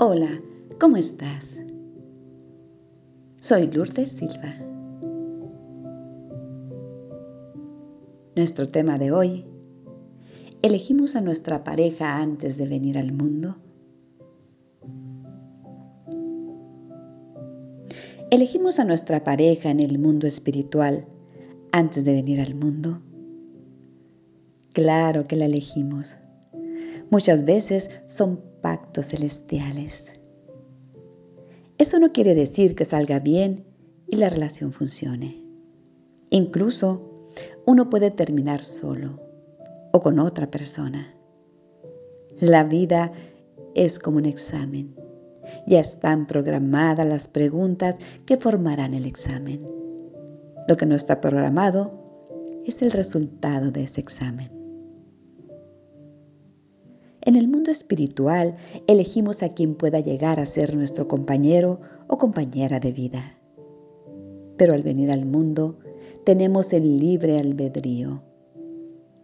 Hola, ¿cómo estás? Soy Lourdes Silva. Nuestro tema de hoy, ¿elegimos a nuestra pareja antes de venir al mundo? ¿Elegimos a nuestra pareja en el mundo espiritual antes de venir al mundo? Claro que la elegimos. Muchas veces son pactos celestiales. Eso no quiere decir que salga bien y la relación funcione. Incluso uno puede terminar solo o con otra persona. La vida es como un examen. Ya están programadas las preguntas que formarán el examen. Lo que no está programado es el resultado de ese examen. En el mundo espiritual elegimos a quien pueda llegar a ser nuestro compañero o compañera de vida. Pero al venir al mundo tenemos el libre albedrío.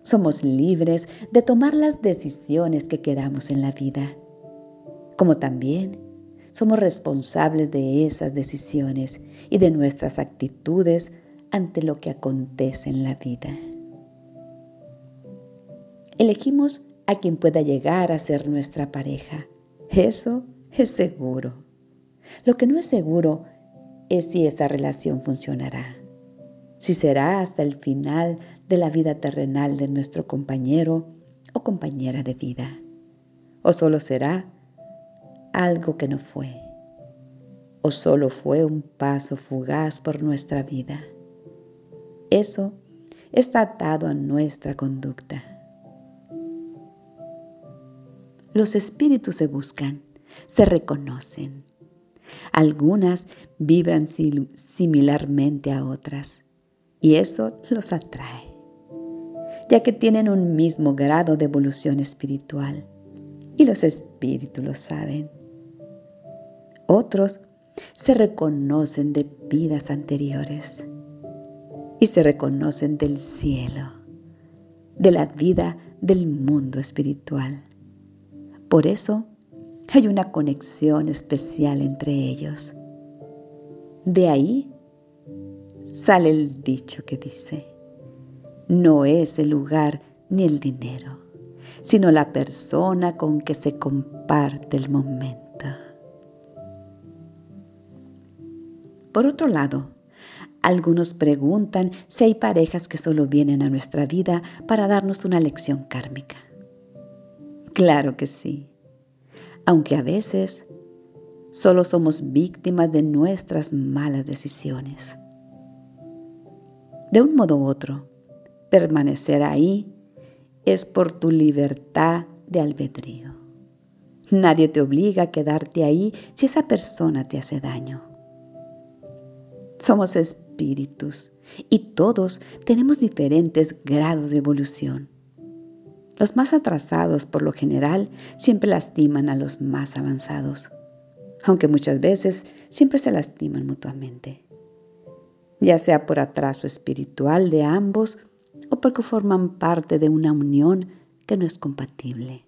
Somos libres de tomar las decisiones que queramos en la vida, como también somos responsables de esas decisiones y de nuestras actitudes ante lo que acontece en la vida. Elegimos a quien pueda llegar a ser nuestra pareja. Eso es seguro. Lo que no es seguro es si esa relación funcionará, si será hasta el final de la vida terrenal de nuestro compañero o compañera de vida, o solo será algo que no fue, o solo fue un paso fugaz por nuestra vida. Eso está atado a nuestra conducta. Los espíritus se buscan, se reconocen. Algunas vibran similarmente a otras y eso los atrae, ya que tienen un mismo grado de evolución espiritual y los espíritus lo saben. Otros se reconocen de vidas anteriores y se reconocen del cielo, de la vida del mundo espiritual. Por eso hay una conexión especial entre ellos. De ahí sale el dicho que dice, no es el lugar ni el dinero, sino la persona con que se comparte el momento. Por otro lado, algunos preguntan si hay parejas que solo vienen a nuestra vida para darnos una lección kármica. Claro que sí, aunque a veces solo somos víctimas de nuestras malas decisiones. De un modo u otro, permanecer ahí es por tu libertad de albedrío. Nadie te obliga a quedarte ahí si esa persona te hace daño. Somos espíritus y todos tenemos diferentes grados de evolución. Los más atrasados, por lo general, siempre lastiman a los más avanzados, aunque muchas veces siempre se lastiman mutuamente, ya sea por atraso espiritual de ambos o porque forman parte de una unión que no es compatible.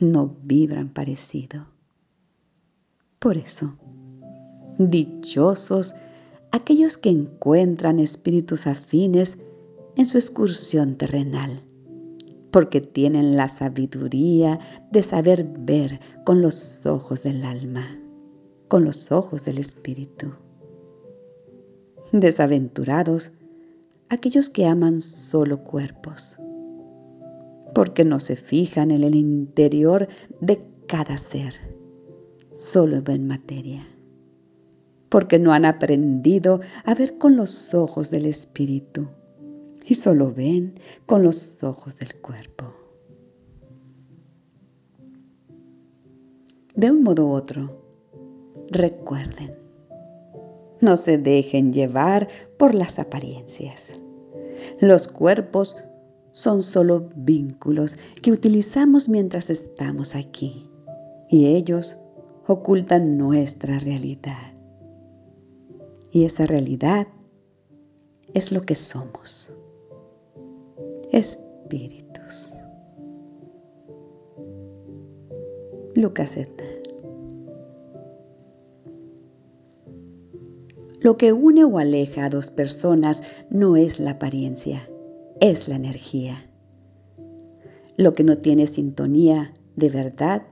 No vibran parecido. Por eso, dichosos aquellos que encuentran espíritus afines en su excursión terrenal porque tienen la sabiduría de saber ver con los ojos del alma, con los ojos del espíritu. Desaventurados aquellos que aman solo cuerpos, porque no se fijan en el interior de cada ser, solo ven materia, porque no han aprendido a ver con los ojos del espíritu y solo ven con los ojos del cuerpo. De un modo u otro, recuerden, no se dejen llevar por las apariencias. Los cuerpos son solo vínculos que utilizamos mientras estamos aquí y ellos ocultan nuestra realidad. Y esa realidad es lo que somos espíritus. Lucas Etna. Lo que une o aleja a dos personas no es la apariencia, es la energía. Lo que no tiene sintonía de verdad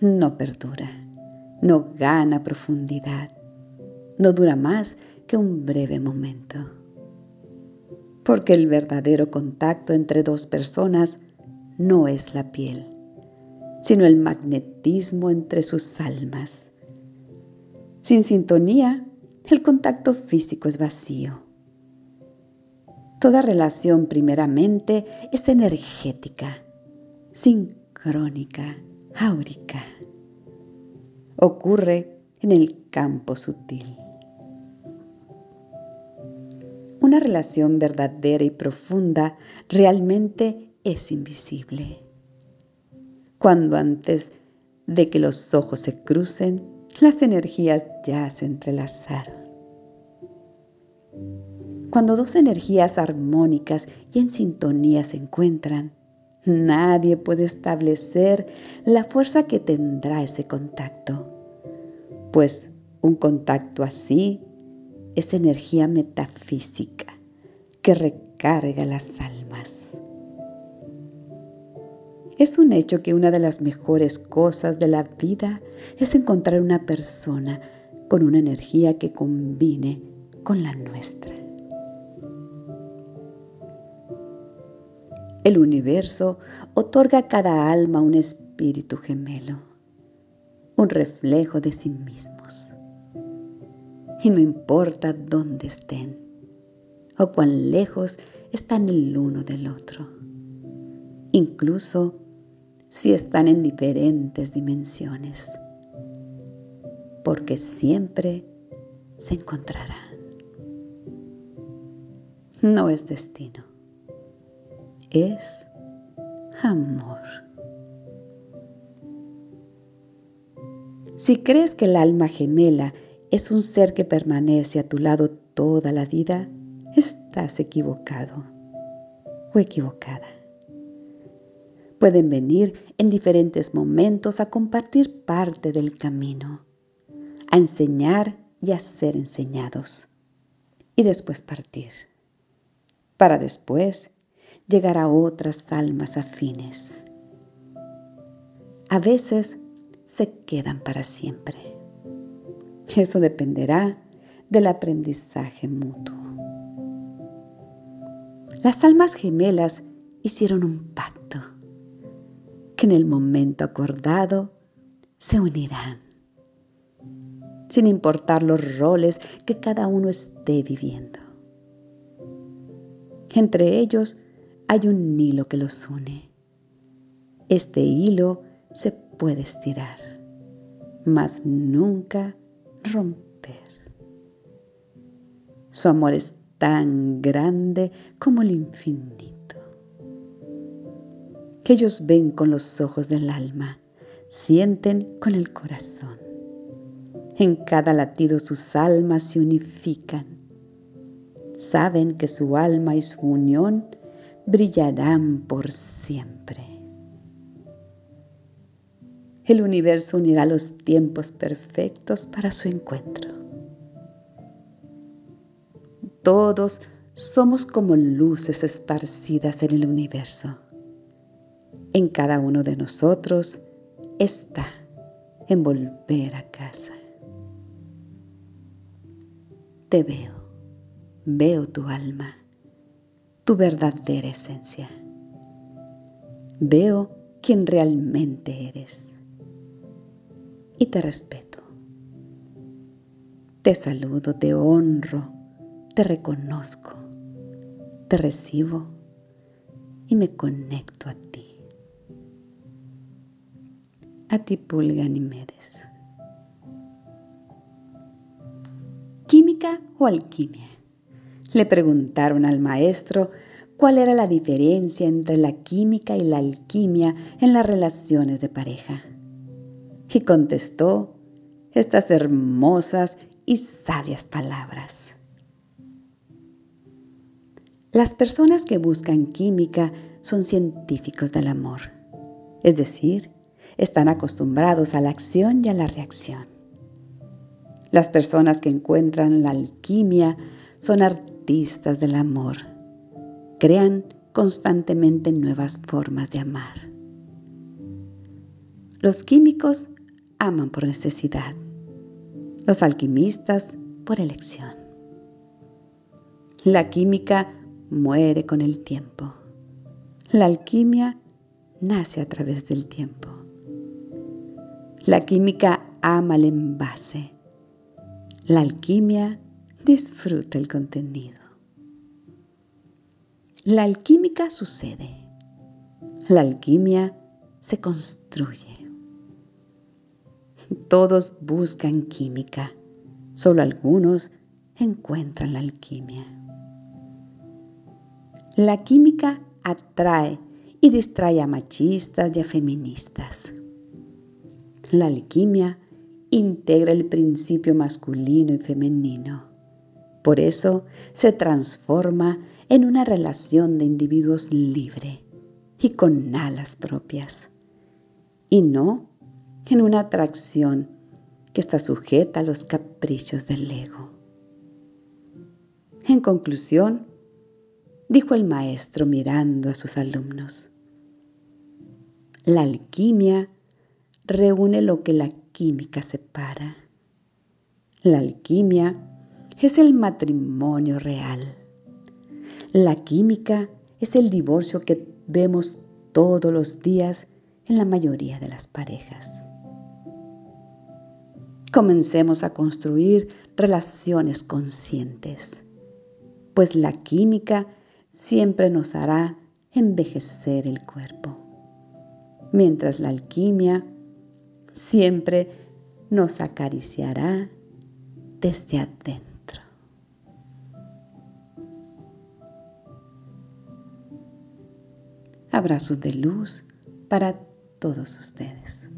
no perdura, no gana profundidad, no dura más que un breve momento. Porque el verdadero contacto entre dos personas no es la piel, sino el magnetismo entre sus almas. Sin sintonía, el contacto físico es vacío. Toda relación primeramente es energética, sincrónica, áurica. Ocurre en el campo sutil. Una relación verdadera y profunda realmente es invisible. Cuando antes de que los ojos se crucen, las energías ya se entrelazaron. Cuando dos energías armónicas y en sintonía se encuentran, nadie puede establecer la fuerza que tendrá ese contacto, pues un contacto así es energía metafísica que recarga las almas. Es un hecho que una de las mejores cosas de la vida es encontrar una persona con una energía que combine con la nuestra. El universo otorga a cada alma un espíritu gemelo, un reflejo de sí mismos. Y no importa dónde estén o cuán lejos están el uno del otro, incluso si están en diferentes dimensiones, porque siempre se encontrarán. No es destino, es amor. Si crees que el alma gemela es un ser que permanece a tu lado toda la vida, estás equivocado o equivocada. Pueden venir en diferentes momentos a compartir parte del camino, a enseñar y a ser enseñados, y después partir, para después llegar a otras almas afines. A veces se quedan para siempre. Eso dependerá del aprendizaje mutuo. Las almas gemelas hicieron un pacto que en el momento acordado se unirán, sin importar los roles que cada uno esté viviendo. Entre ellos hay un hilo que los une. Este hilo se puede estirar, mas nunca romper. Su amor es tan grande como el infinito. Ellos ven con los ojos del alma, sienten con el corazón. En cada latido sus almas se unifican. Saben que su alma y su unión brillarán por siempre. El universo unirá los tiempos perfectos para su encuentro. Todos somos como luces esparcidas en el universo. En cada uno de nosotros está en volver a casa. Te veo, veo tu alma, tu verdadera esencia. Veo quién realmente eres y te respeto. Te saludo, te honro, te reconozco, te recibo y me conecto a ti. A ti, Pulga Nimedes. ¿Química o alquimia? Le preguntaron al maestro cuál era la diferencia entre la química y la alquimia en las relaciones de pareja y contestó estas hermosas y sabias palabras. Las personas que buscan química son científicos del amor, es decir, están acostumbrados a la acción y a la reacción. Las personas que encuentran la alquimia son artistas del amor. Crean constantemente nuevas formas de amar. Los químicos aman por necesidad. Los alquimistas por elección. La química muere con el tiempo. La alquimia nace a través del tiempo. La química ama el envase. La alquimia disfruta el contenido. La alquímica sucede. La alquimia se construye. Todos buscan química. Solo algunos encuentran la alquimia. La química atrae y distrae a machistas y a feministas. La alquimia integra el principio masculino y femenino. Por eso se transforma en una relación de individuos libre y con alas propias, y no en una atracción que está sujeta a los caprichos del ego. En conclusión, dijo el maestro mirando a sus alumnos, la alquimia reúne lo que la química separa. La alquimia es el matrimonio real. La química es el divorcio que vemos todos los días en la mayoría de las parejas. Comencemos a construir relaciones conscientes, pues la química siempre nos hará envejecer el cuerpo, mientras la alquimia siempre nos acariciará desde adentro. Abrazos de luz para todos ustedes.